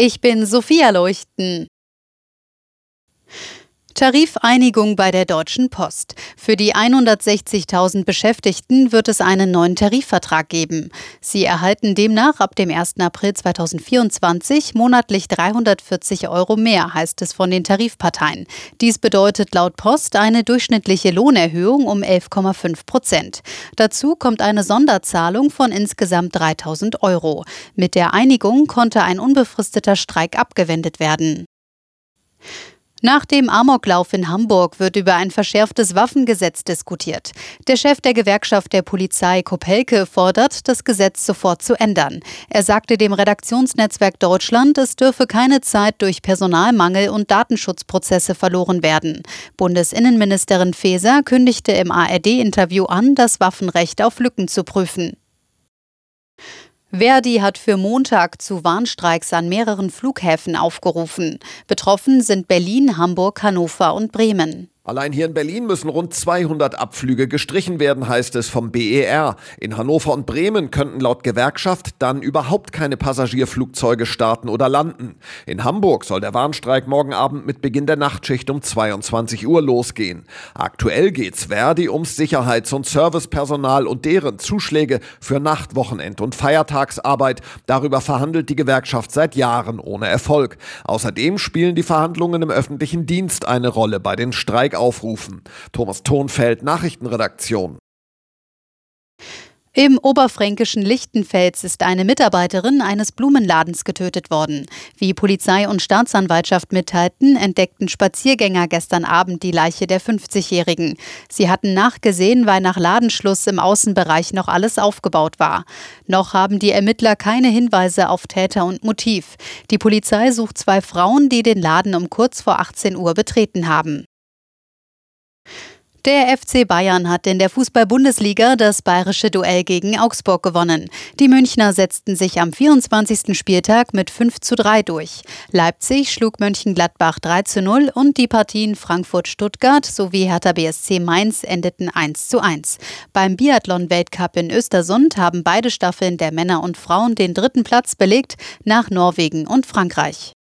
Ich bin Sophia Leuchten. Tarifeinigung bei der Deutschen Post. Für die 160.000 Beschäftigten wird es einen neuen Tarifvertrag geben. Sie erhalten demnach ab dem 1. April 2024 monatlich 340 Euro mehr, heißt es von den Tarifparteien. Dies bedeutet laut Post eine durchschnittliche Lohnerhöhung um 11,5 Prozent. Dazu kommt eine Sonderzahlung von insgesamt 3000 Euro. Mit der Einigung konnte ein unbefristeter Streik abgewendet werden. Nach dem Amoklauf in Hamburg wird über ein verschärftes Waffengesetz diskutiert. Der Chef der Gewerkschaft der Polizei Kopelke fordert, das Gesetz sofort zu ändern. Er sagte dem Redaktionsnetzwerk Deutschland, es dürfe keine Zeit durch Personalmangel und Datenschutzprozesse verloren werden. Bundesinnenministerin Faeser kündigte im ARD-Interview an, das Waffenrecht auf Lücken zu prüfen. Verdi hat für Montag zu Warnstreiks an mehreren Flughäfen aufgerufen. Betroffen sind Berlin, Hamburg, Hannover und Bremen. Allein hier in Berlin müssen rund 200 Abflüge gestrichen werden, heißt es vom BER. In Hannover und Bremen könnten laut Gewerkschaft dann überhaupt keine Passagierflugzeuge starten oder landen. In Hamburg soll der Warnstreik morgen Abend mit Beginn der Nachtschicht um 22 Uhr losgehen. Aktuell geht's Verdi ums Sicherheits- und Servicepersonal und deren Zuschläge für Nacht-, Wochenend- und Feiertagsarbeit. Darüber verhandelt die Gewerkschaft seit Jahren ohne Erfolg. Außerdem spielen die Verhandlungen im öffentlichen Dienst eine Rolle bei den Streik aufrufen. Thomas Thonfeld, Nachrichtenredaktion. Im oberfränkischen Lichtenfels ist eine Mitarbeiterin eines Blumenladens getötet worden. Wie Polizei und Staatsanwaltschaft mitteilten, entdeckten Spaziergänger gestern Abend die Leiche der 50-Jährigen. Sie hatten nachgesehen, weil nach Ladenschluss im Außenbereich noch alles aufgebaut war. Noch haben die Ermittler keine Hinweise auf Täter und Motiv. Die Polizei sucht zwei Frauen, die den Laden um kurz vor 18 Uhr betreten haben. Der FC Bayern hat in der Fußball-Bundesliga das bayerische Duell gegen Augsburg gewonnen. Die Münchner setzten sich am 24. Spieltag mit 5 zu 3 durch. Leipzig schlug Mönchengladbach 3 zu 0 und die Partien Frankfurt-Stuttgart sowie Hertha BSC Mainz endeten 1 zu 1. Beim Biathlon-Weltcup in Östersund haben beide Staffeln der Männer und Frauen den dritten Platz belegt nach Norwegen und Frankreich.